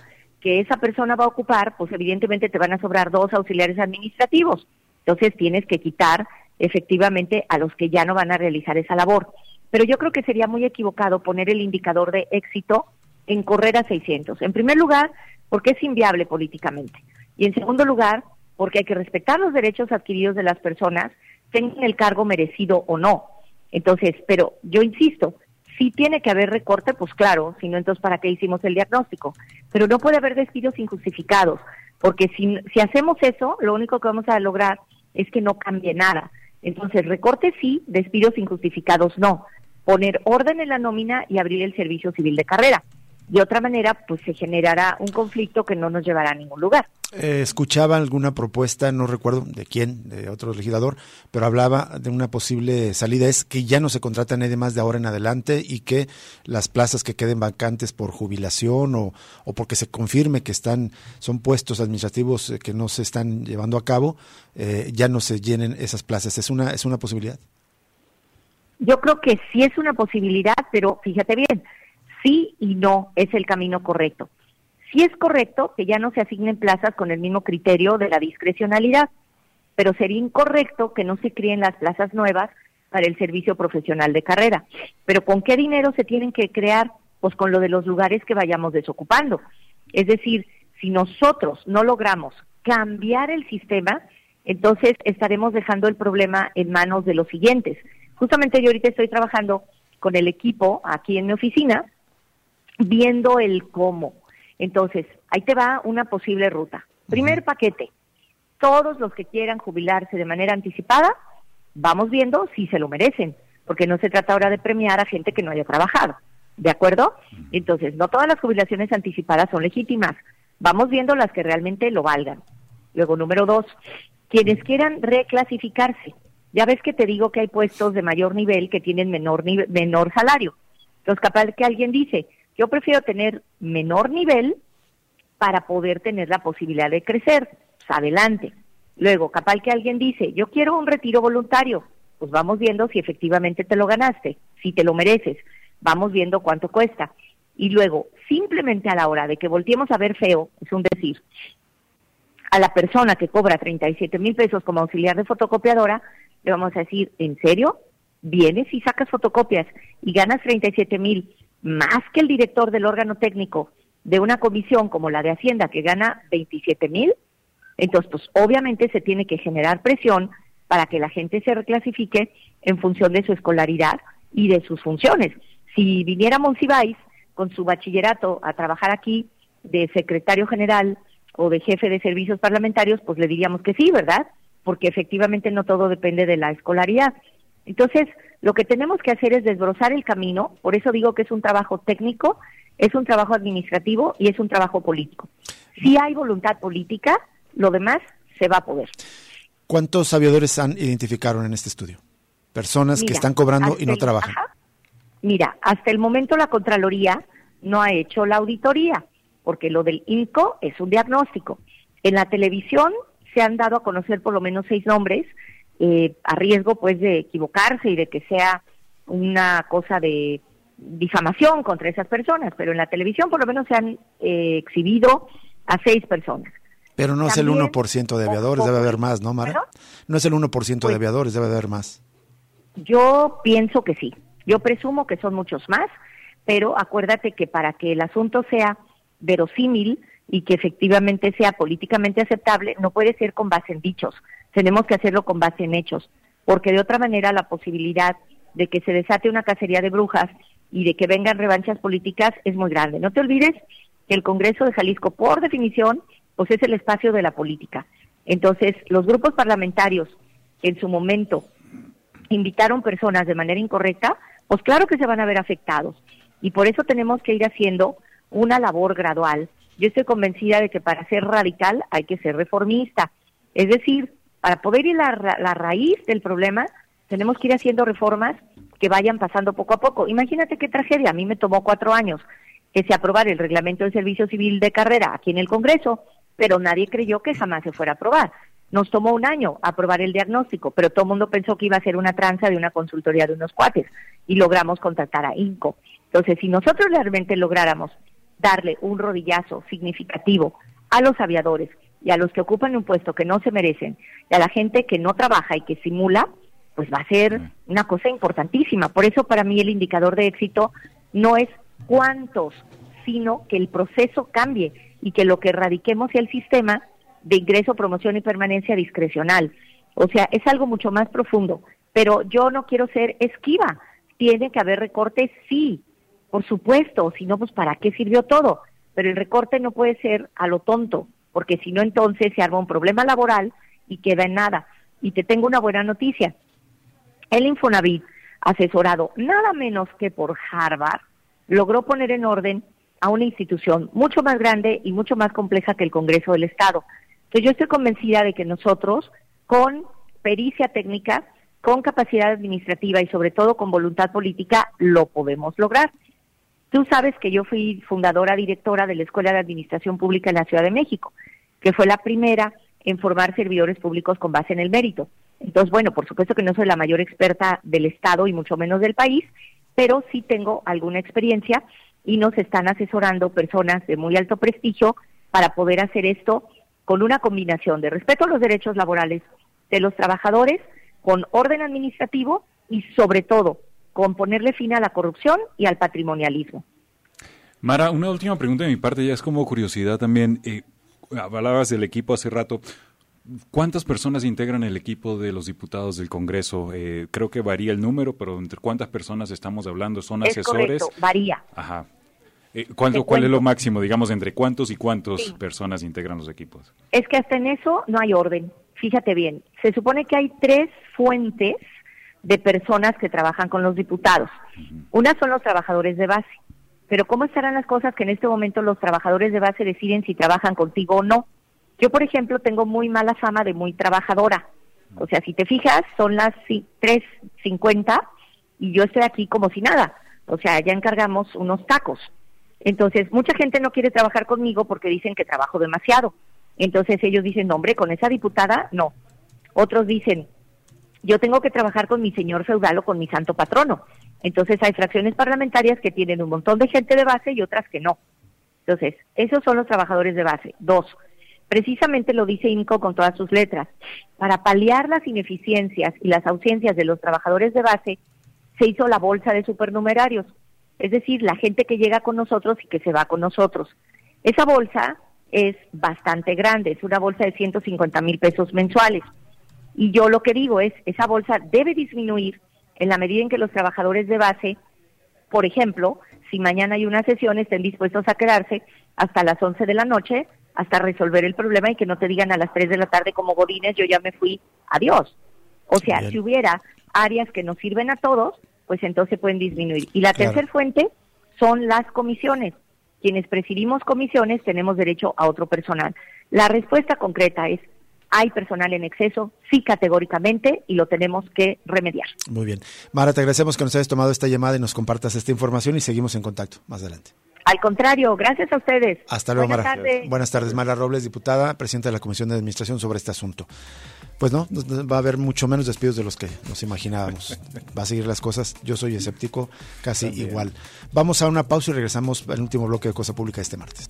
que esa persona va a ocupar, pues evidentemente te van a sobrar dos auxiliares administrativos. Entonces tienes que quitar efectivamente a los que ya no van a realizar esa labor. Pero yo creo que sería muy equivocado poner el indicador de éxito en correr a 600. En primer lugar, porque es inviable políticamente. Y en segundo lugar, porque hay que respetar los derechos adquiridos de las personas, tengan el cargo merecido o no. Entonces, pero yo insisto, si tiene que haber recorte, pues claro, si no, entonces ¿para qué hicimos el diagnóstico? Pero no puede haber despidos injustificados, porque si, si hacemos eso, lo único que vamos a lograr es que no cambie nada. Entonces, recorte sí, despidos injustificados no. Poner orden en la nómina y abrir el servicio civil de carrera. De otra manera, pues se generará un conflicto que no nos llevará a ningún lugar. Eh, escuchaba alguna propuesta, no recuerdo de quién, de otro legislador, pero hablaba de una posible salida, es que ya no se contrata a nadie más de ahora en adelante y que las plazas que queden vacantes por jubilación o, o porque se confirme que están son puestos administrativos eh, que no se están llevando a cabo, eh, ya no se llenen esas plazas. ¿Es una, ¿Es una posibilidad? Yo creo que sí es una posibilidad, pero fíjate bien, sí y no es el camino correcto. Sí es correcto que ya no se asignen plazas con el mismo criterio de la discrecionalidad, pero sería incorrecto que no se creen las plazas nuevas para el servicio profesional de carrera. Pero ¿con qué dinero se tienen que crear? Pues con lo de los lugares que vayamos desocupando. Es decir, si nosotros no logramos cambiar el sistema, entonces estaremos dejando el problema en manos de los siguientes. Justamente yo ahorita estoy trabajando con el equipo aquí en mi oficina viendo el cómo. Entonces, ahí te va una posible ruta. Primer paquete, todos los que quieran jubilarse de manera anticipada, vamos viendo si se lo merecen, porque no se trata ahora de premiar a gente que no haya trabajado. ¿De acuerdo? Entonces, no todas las jubilaciones anticipadas son legítimas. Vamos viendo las que realmente lo valgan. Luego, número dos, quienes quieran reclasificarse. Ya ves que te digo que hay puestos de mayor nivel que tienen menor, menor salario. Entonces, capaz que alguien dice, yo prefiero tener menor nivel para poder tener la posibilidad de crecer. Pues adelante. Luego, capaz que alguien dice, yo quiero un retiro voluntario. Pues vamos viendo si efectivamente te lo ganaste, si te lo mereces. Vamos viendo cuánto cuesta. Y luego, simplemente a la hora de que volteemos a ver feo, es un decir, a la persona que cobra 37 mil pesos como auxiliar de fotocopiadora, le vamos a decir, ¿en serio? Vienes y sacas fotocopias y ganas 37 mil más que el director del órgano técnico de una comisión como la de Hacienda que gana 27 mil, entonces pues obviamente se tiene que generar presión para que la gente se reclasifique en función de su escolaridad y de sus funciones. Si viniera Monsiváis con su bachillerato a trabajar aquí de secretario general o de jefe de servicios parlamentarios, pues le diríamos que sí, ¿verdad? Porque efectivamente no todo depende de la escolaridad. Entonces, lo que tenemos que hacer es desbrozar el camino, por eso digo que es un trabajo técnico, es un trabajo administrativo y es un trabajo político. Si hay voluntad política, lo demás se va a poder. ¿Cuántos aviadores han identificaron en este estudio? Personas que están cobrando y no trabajan. Mira, hasta el momento la Contraloría no ha hecho la auditoría, porque lo del INCO es un diagnóstico. En la televisión se han dado a conocer por lo menos seis nombres eh, a riesgo pues de equivocarse y de que sea una cosa de difamación contra esas personas, pero en la televisión por lo menos se han eh, exhibido a seis personas. Pero no es el 1% de aviadores, debe haber más, ¿no, Mara? No es el 1% de pues aviadores, debe haber más. Yo pienso que sí. Yo presumo que son muchos más, pero acuérdate que para que el asunto sea verosímil y que efectivamente sea políticamente aceptable, no puede ser con base en dichos, tenemos que hacerlo con base en hechos, porque de otra manera la posibilidad de que se desate una cacería de brujas y de que vengan revanchas políticas es muy grande. No te olvides que el Congreso de Jalisco, por definición, pues es el espacio de la política. Entonces, los grupos parlamentarios en su momento invitaron personas de manera incorrecta, pues claro que se van a ver afectados. Y por eso tenemos que ir haciendo una labor gradual. Yo estoy convencida de que para ser radical hay que ser reformista. Es decir, para poder ir a la, raíz del problema, tenemos que ir haciendo reformas que vayan pasando poco a poco. Imagínate qué tragedia. A mí me tomó cuatro años que se aprobara el reglamento del servicio civil de carrera aquí en el Congreso, pero nadie creyó que jamás se fuera a aprobar. Nos tomó un año aprobar el diagnóstico, pero todo el mundo pensó que iba a ser una tranza de una consultoría de unos cuates y logramos contactar a INCO. Entonces, si nosotros realmente lográramos darle un rodillazo significativo a los aviadores y a los que ocupan un puesto que no se merecen y a la gente que no trabaja y que simula, pues va a ser una cosa importantísima. Por eso para mí el indicador de éxito no es cuántos, sino que el proceso cambie y que lo que erradiquemos sea el sistema de ingreso, promoción y permanencia discrecional. O sea, es algo mucho más profundo. Pero yo no quiero ser esquiva. Tiene que haber recortes, sí, por supuesto, si no, pues ¿para qué sirvió todo? Pero el recorte no puede ser a lo tonto, porque si no, entonces se arma un problema laboral y queda en nada. Y te tengo una buena noticia. El Infonavit, asesorado nada menos que por Harvard, logró poner en orden a una institución mucho más grande y mucho más compleja que el Congreso del Estado. Entonces yo estoy convencida de que nosotros, con pericia técnica, con capacidad administrativa y sobre todo con voluntad política, lo podemos lograr. Tú sabes que yo fui fundadora directora de la Escuela de Administración Pública en la Ciudad de México, que fue la primera en formar servidores públicos con base en el mérito. Entonces, bueno, por supuesto que no soy la mayor experta del Estado y mucho menos del país, pero sí tengo alguna experiencia y nos están asesorando personas de muy alto prestigio para poder hacer esto con una combinación de respeto a los derechos laborales de los trabajadores, con orden administrativo y sobre todo con ponerle fin a la corrupción y al patrimonialismo. Mara, una última pregunta de mi parte, ya es como curiosidad también. Eh, hablabas del equipo hace rato. ¿Cuántas personas integran el equipo de los diputados del Congreso? Eh, creo que varía el número, pero ¿entre cuántas personas estamos hablando? ¿Son es asesores? Correcto, varía. Ajá. Eh, ¿cuál, ¿Cuál es lo máximo, digamos, entre cuántos y cuántas personas integran los equipos? Es que hasta en eso no hay orden. Fíjate bien, se supone que hay tres fuentes de personas que trabajan con los diputados. Una son los trabajadores de base. Pero ¿cómo estarán las cosas que en este momento los trabajadores de base deciden si trabajan contigo o no? Yo, por ejemplo, tengo muy mala fama de muy trabajadora. O sea, si te fijas, son las 3.50 y yo estoy aquí como si nada. O sea, ya encargamos unos tacos. Entonces, mucha gente no quiere trabajar conmigo porque dicen que trabajo demasiado. Entonces ellos dicen, no, hombre, con esa diputada, no. Otros dicen, yo tengo que trabajar con mi señor feudal o con mi santo patrono. Entonces hay fracciones parlamentarias que tienen un montón de gente de base y otras que no. Entonces, esos son los trabajadores de base. Dos, precisamente lo dice INCO con todas sus letras, para paliar las ineficiencias y las ausencias de los trabajadores de base, se hizo la bolsa de supernumerarios, es decir, la gente que llega con nosotros y que se va con nosotros. Esa bolsa es bastante grande, es una bolsa de 150 mil pesos mensuales. Y yo lo que digo es, esa bolsa debe disminuir en la medida en que los trabajadores de base, por ejemplo, si mañana hay una sesión, estén dispuestos a quedarse hasta las 11 de la noche, hasta resolver el problema y que no te digan a las 3 de la tarde como Godines, yo ya me fui, adiós. O sea, si hubiera áreas que nos sirven a todos, pues entonces pueden disminuir. Y la tercera fuente son las comisiones. Quienes presidimos comisiones tenemos derecho a otro personal. La respuesta concreta es hay personal en exceso, sí categóricamente, y lo tenemos que remediar. Muy bien. Mara, te agradecemos que nos hayas tomado esta llamada y nos compartas esta información y seguimos en contacto más adelante. Al contrario, gracias a ustedes. Hasta luego, Buenas Mara. Tardes. Buenas tardes, Mara Robles, diputada, presidenta de la Comisión de Administración sobre este asunto. Pues no, va a haber mucho menos despidos de los que nos imaginábamos. Va a seguir las cosas. Yo soy escéptico, casi igual. Vamos a una pausa y regresamos al último bloque de Cosa Pública este martes.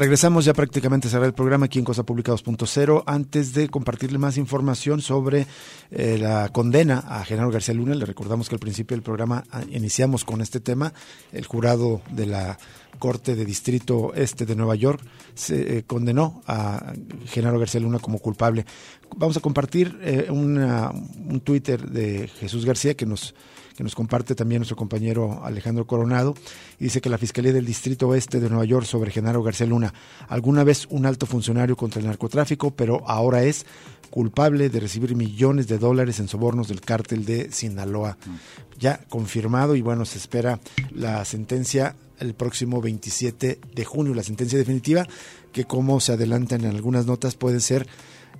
Regresamos ya prácticamente a cerrar el programa aquí en Cosa Pública 2.0. Antes de compartirle más información sobre eh, la condena a Genaro García Luna, le recordamos que al principio del programa ah, iniciamos con este tema. El jurado de la Corte de Distrito Este de Nueva York se eh, condenó a Genaro García Luna como culpable. Vamos a compartir eh, un Twitter de Jesús García que nos que nos comparte también nuestro compañero Alejandro Coronado, y dice que la Fiscalía del Distrito Oeste de Nueva York sobre Genaro García Luna, alguna vez un alto funcionario contra el narcotráfico, pero ahora es culpable de recibir millones de dólares en sobornos del cártel de Sinaloa. Ya confirmado y bueno, se espera la sentencia el próximo 27 de junio, la sentencia definitiva, que como se adelantan en algunas notas puede ser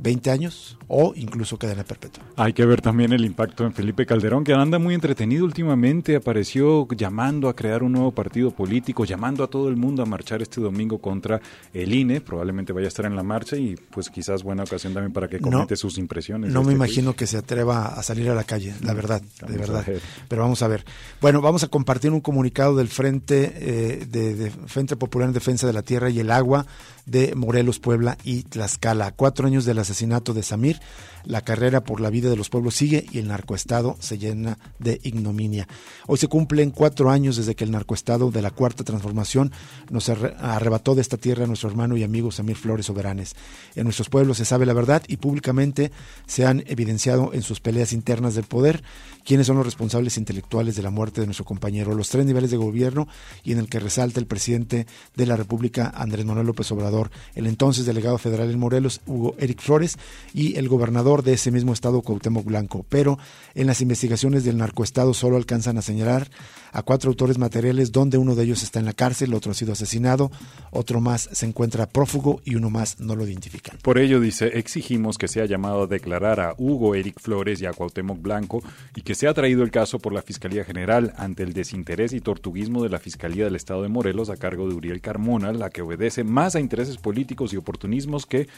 20 años o incluso cadena perpetua. Hay que ver también el impacto en Felipe Calderón, que anda muy entretenido últimamente, apareció llamando a crear un nuevo partido político, llamando a todo el mundo a marchar este domingo contra el INE, probablemente vaya a estar en la marcha y pues quizás buena ocasión también para que comente sus impresiones. No me este imagino que se atreva a salir a la calle, la verdad, de verdad. Pero vamos a ver. Bueno, vamos a compartir un comunicado del Frente eh, de Frente Popular en Defensa de la Tierra y el Agua de Morelos, Puebla y Tlaxcala. cuatro años del asesinato de Samir, La carrera por la vida de los pueblos sigue y el narcoestado se llena de ignominia. Hoy se cumplen cuatro años desde que el narcoestado de la Cuarta Transformación nos arrebató de esta tierra a nuestro hermano y amigo Samir Flores Soberanes. En nuestros pueblos se sabe la verdad y públicamente se han evidenciado en sus peleas internas del poder quiénes son los responsables intelectuales de la muerte de nuestro compañero, los tres niveles de gobierno y en el que resalta el presidente de la República, Andrés Manuel López Obrador, el entonces delegado federal en Morelos, Hugo Eric Flores, y el gobernador de ese mismo estado, Cuauhtémoc Blanco. Pero en las investigaciones del narcoestado solo alcanzan a señalar a cuatro autores materiales, donde uno de ellos está en la cárcel, otro ha sido asesinado, otro más se encuentra prófugo y uno más no lo identifican. Por ello, dice, exigimos que sea llamado a declarar a Hugo Eric Flores y a Cuauhtémoc Blanco y que sea traído el caso por la Fiscalía General ante el desinterés y tortuguismo de la Fiscalía del Estado de Morelos a cargo de Uriel Carmona, la que obedece más a intereses políticos y oportunismos que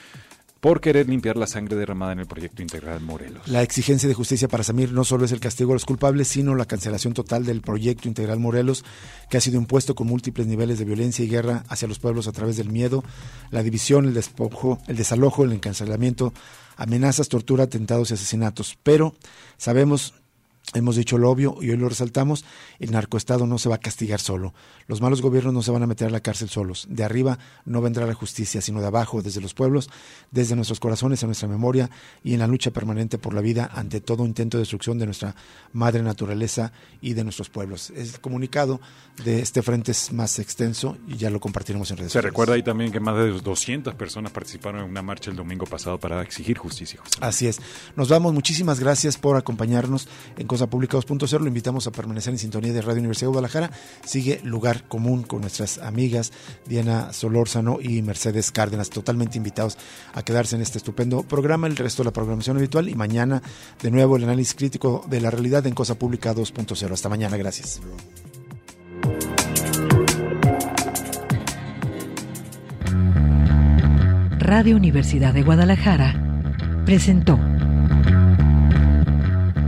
por querer limpiar la sangre derramada en el proyecto integral Morelos. La exigencia de justicia para Samir no solo es el castigo a los culpables, sino la cancelación total del proyecto integral Morelos, que ha sido impuesto con múltiples niveles de violencia y guerra hacia los pueblos a través del miedo, la división, el despojo, el desalojo, el encancelamiento, amenazas, tortura, atentados y asesinatos. Pero sabemos Hemos dicho lo obvio y hoy lo resaltamos, el narcoestado no se va a castigar solo. Los malos gobiernos no se van a meter a la cárcel solos. De arriba no vendrá la justicia, sino de abajo, desde los pueblos, desde nuestros corazones, en nuestra memoria y en la lucha permanente por la vida ante todo intento de destrucción de nuestra madre naturaleza y de nuestros pueblos. El comunicado de este frente es más extenso y ya lo compartiremos en redes sociales. Se recuerda ahí también que más de 200 personas participaron en una marcha el domingo pasado para exigir justicia. Así es. Nos vamos. Muchísimas gracias por acompañarnos en Cosa Pública 2.0. Lo invitamos a permanecer en sintonía de Radio Universidad de Guadalajara. Sigue Lugar Común con nuestras amigas Diana Solórzano y Mercedes Cárdenas. Totalmente invitados a quedarse en este estupendo programa, el resto de la programación habitual y mañana de nuevo el análisis crítico de la realidad en Cosa Pública 2.0. Hasta mañana. Gracias. Radio Universidad de Guadalajara presentó